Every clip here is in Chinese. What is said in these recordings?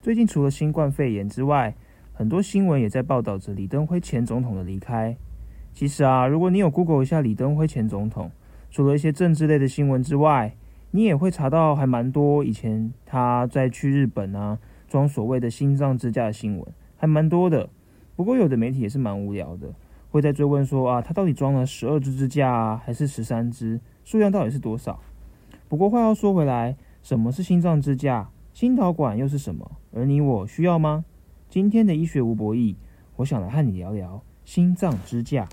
最近除了新冠肺炎之外，很多新闻也在报道着李登辉前总统的离开。其实啊，如果你有 Google 一下李登辉前总统，除了一些政治类的新闻之外，你也会查到还蛮多以前他在去日本啊装所谓的心脏支架的新闻，还蛮多的。不过有的媒体也是蛮无聊的，会在追问说啊，他到底装了十二支支架啊，还是十三支？数量到底是多少？不过话要说回来，什么是心脏支架？心导管又是什么？而你我需要吗？今天的医学无博弈，我想来和你聊聊心脏支架。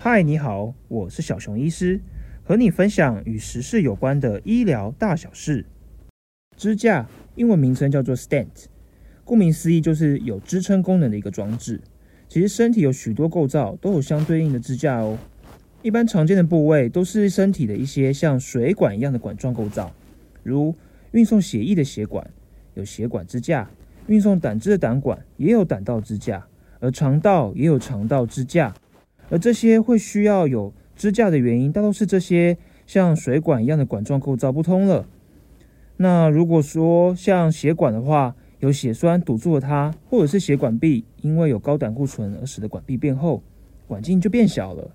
嗨，你好，我是小熊医师。和你分享与时事有关的医疗大小事。支架英文名称叫做 stent，顾名思义就是有支撑功能的一个装置。其实身体有许多构造都有相对应的支架哦。一般常见的部位都是身体的一些像水管一样的管状构造，如运送血液的血管有血管支架，运送胆汁的胆管也有胆道支架，而肠道也有肠道支架。而这些会需要有支架的原因，大都是这些像水管一样的管状构造不通了。那如果说像血管的话，有血栓堵住了它，或者是血管壁因为有高胆固醇而使得管壁变厚，管径就变小了。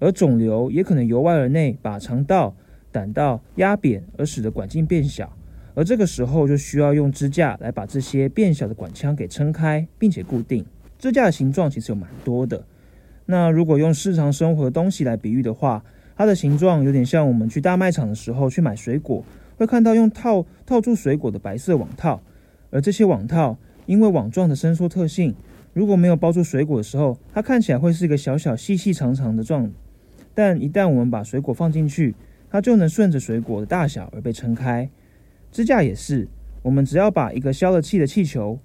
而肿瘤也可能由外而内把肠道、胆道压扁，而使得管径变小。而这个时候就需要用支架来把这些变小的管腔给撑开，并且固定。支架的形状其实有蛮多的。那如果用日常生活的东西来比喻的话，它的形状有点像我们去大卖场的时候去买水果，会看到用套套住水果的白色网套，而这些网套因为网状的伸缩特性，如果没有包住水果的时候，它看起来会是一个小小细细长长的状，但一旦我们把水果放进去，它就能顺着水果的大小而被撑开。支架也是，我们只要把一个消了气的气球，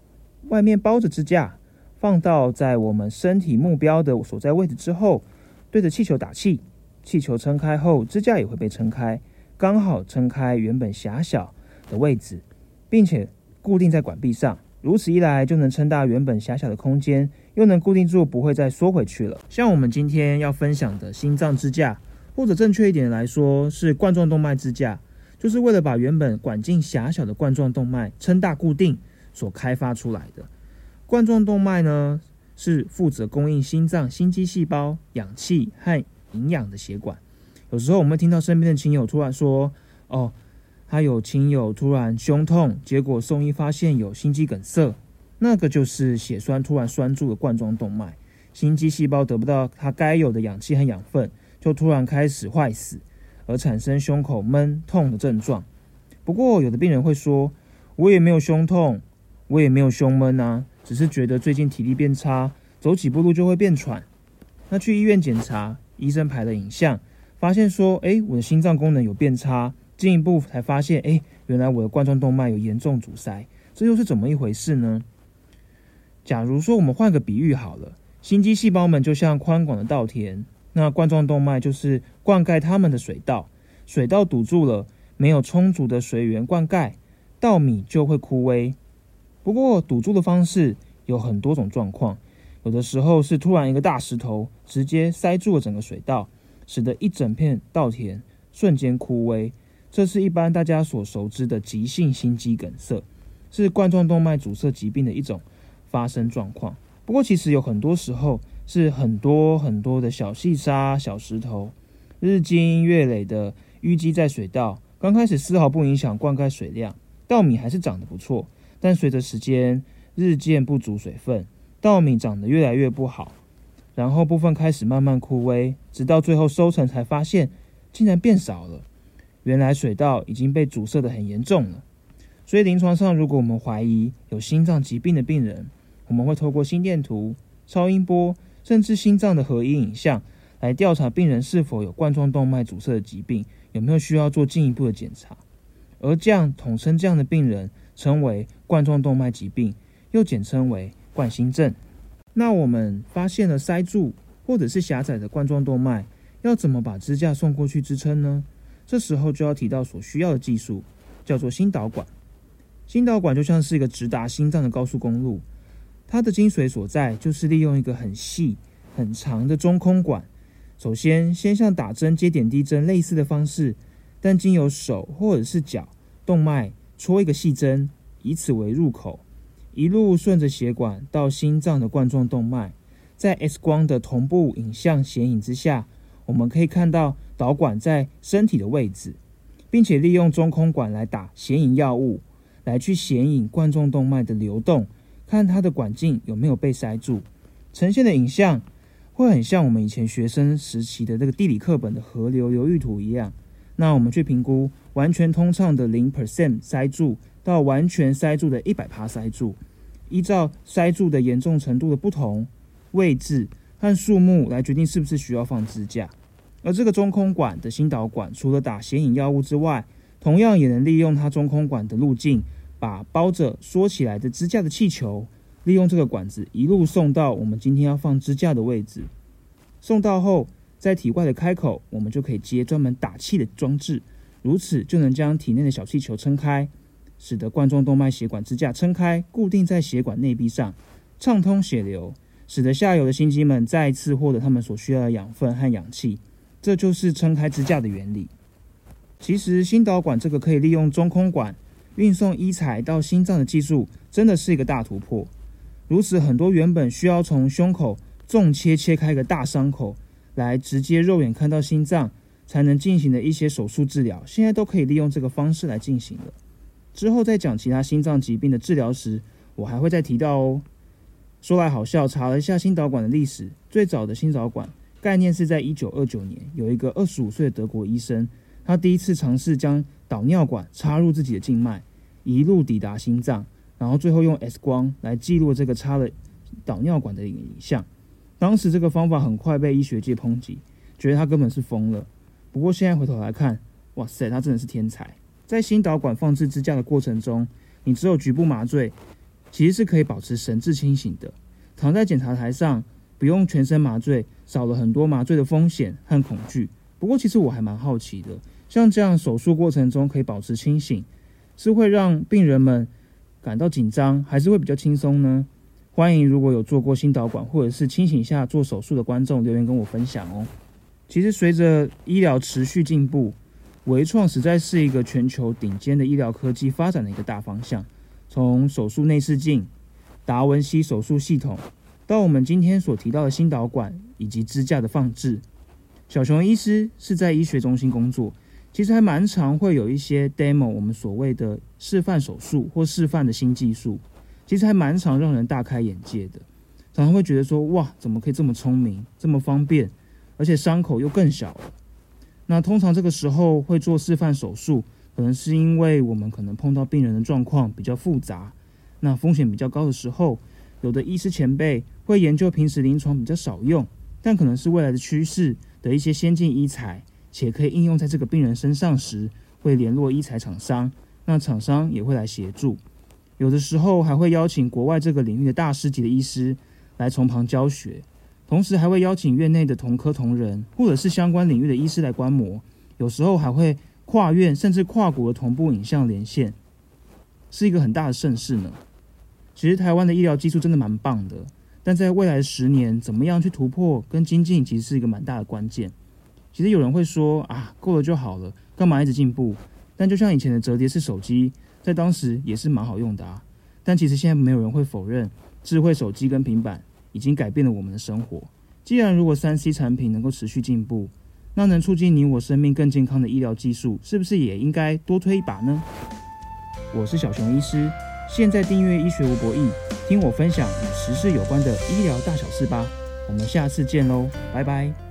外面包着支架。放到在我们身体目标的所在位置之后，对着气球打气，气球撑开后，支架也会被撑开，刚好撑开原本狭小的位置，并且固定在管壁上。如此一来，就能撑大原本狭小的空间，又能固定住，不会再缩回去了。像我们今天要分享的心脏支架，或者正确一点来说是冠状动脉支架，就是为了把原本管径狭小的冠状动脉撑大固定所开发出来的。冠状动脉呢，是负责供应心脏心肌细胞氧气和营养的血管。有时候我们听到身边的亲友突然说：“哦，他有亲友突然胸痛，结果送医发现有心肌梗塞，那个就是血栓突然栓住了冠状动脉，心肌细胞得不到它该有的氧气和养分，就突然开始坏死，而产生胸口闷痛的症状。不过有的病人会说：我也没有胸痛，我也没有胸闷啊。”只是觉得最近体力变差，走几步路就会变喘。那去医院检查，医生拍了影像，发现说：“哎，我的心脏功能有变差。”进一步才发现：“哎，原来我的冠状动脉有严重阻塞。”这又是怎么一回事呢？假如说我们换个比喻好了，心肌细胞们就像宽广的稻田，那冠状动脉就是灌溉它们的水稻。水稻堵住了，没有充足的水源灌溉，稻米就会枯萎。不过堵住的方式有很多种状况，有的时候是突然一个大石头直接塞住了整个水稻，使得一整片稻田瞬间枯萎。这是一般大家所熟知的急性心肌梗塞，是冠状动脉阻塞疾病的一种发生状况。不过其实有很多时候是很多很多的小细沙、小石头，日积月累的淤积在水稻，刚开始丝毫不影响灌溉水量，稻米还是长得不错。但随着时间日渐不足水分，稻米长得越来越不好，然后部分开始慢慢枯萎，直到最后收成才发现竟然变少了。原来水稻已经被阻塞的很严重了。所以临床上，如果我们怀疑有心脏疾病的病人，我们会透过心电图、超音波，甚至心脏的合一影像来调查病人是否有冠状动脉阻塞的疾病，有没有需要做进一步的检查。而这样统称这样的病人。称为冠状动脉疾病，又简称为冠心症。那我们发现了塞住或者是狭窄的冠状动脉，要怎么把支架送过去支撑呢？这时候就要提到所需要的技术，叫做心导管。心导管就像是一个直达心脏的高速公路，它的精髓所在就是利用一个很细、很长的中空管。首先，先像打针接点滴针类似的方式，但经由手或者是脚动脉戳一个细针，以此为入口，一路顺着血管到心脏的冠状动脉。在 X 光的同步影像显影之下，我们可以看到导管在身体的位置，并且利用中空管来打显影药物，来去显影冠状动脉的流动，看它的管径有没有被塞住。呈现的影像会很像我们以前学生时期的这个地理课本的河流流域图一样。那我们去评估完全通畅的零 percent 塞住到完全塞住的一百趴塞住，依照塞住的严重程度的不同。位置和数目来决定是不是需要放支架，而这个中空管的心导管除了打显影药物之外，同样也能利用它中空管的路径，把包着缩起来的支架的气球，利用这个管子一路送到我们今天要放支架的位置。送到后，在体外的开口，我们就可以接专门打气的装置，如此就能将体内的小气球撑开，使得冠状动脉血管支架撑开，固定在血管内壁上，畅通血流。使得下游的心肌们再次获得他们所需要的养分和氧气，这就是撑开支架的原理。其实，心导管这个可以利用中空管运送医材到心脏的技术，真的是一个大突破。如此，很多原本需要从胸口纵切切开一个大伤口，来直接肉眼看到心脏才能进行的一些手术治疗，现在都可以利用这个方式来进行了。之后再讲其他心脏疾病的治疗时，我还会再提到哦。说来好笑，查了一下心导管的历史，最早的心导管概念是在一九二九年，有一个二十五岁的德国医生，他第一次尝试将导尿管插入自己的静脉，一路抵达心脏，然后最后用 X 光来记录这个插了导尿管的影像。当时这个方法很快被医学界抨击，觉得他根本是疯了。不过现在回头来看，哇塞，他真的是天才！在心导管放置支架的过程中，你只有局部麻醉。其实是可以保持神志清醒的，躺在检查台上，不用全身麻醉，少了很多麻醉的风险和恐惧。不过，其实我还蛮好奇的，像这样手术过程中可以保持清醒，是会让病人们感到紧张，还是会比较轻松呢？欢迎如果有做过心导管或者是清醒下做手术的观众留言跟我分享哦。其实，随着医疗持续进步，微创实在是一个全球顶尖的医疗科技发展的一个大方向。从手术内视镜、达文西手术系统，到我们今天所提到的心导管以及支架的放置，小熊医师是在医学中心工作，其实还蛮常会有一些 demo，我们所谓的示范手术或示范的新技术，其实还蛮常让人大开眼界的，常常会觉得说，哇，怎么可以这么聪明、这么方便，而且伤口又更小了？那通常这个时候会做示范手术。可能是因为我们可能碰到病人的状况比较复杂，那风险比较高的时候，有的医师前辈会研究平时临床比较少用，但可能是未来的趋势的一些先进医材，且可以应用在这个病人身上时，会联络医材厂商，那厂商也会来协助。有的时候还会邀请国外这个领域的大师级的医师来从旁教学，同时还会邀请院内的同科同仁或者是相关领域的医师来观摩，有时候还会。跨院甚至跨国的同步影像连线，是一个很大的盛事呢。其实台湾的医疗技术真的蛮棒的，但在未来十年，怎么样去突破跟精进，其实是一个蛮大的关键。其实有人会说啊，够了就好了，干嘛一直进步？但就像以前的折叠式手机，在当时也是蛮好用的啊。但其实现在没有人会否认，智慧手机跟平板已经改变了我们的生活。既然如果三 C 产品能够持续进步，那能促进你我生命更健康的医疗技术，是不是也应该多推一把呢？我是小熊医师，现在订阅医学无博弈，听我分享与时事有关的医疗大小事吧。我们下次见喽，拜拜。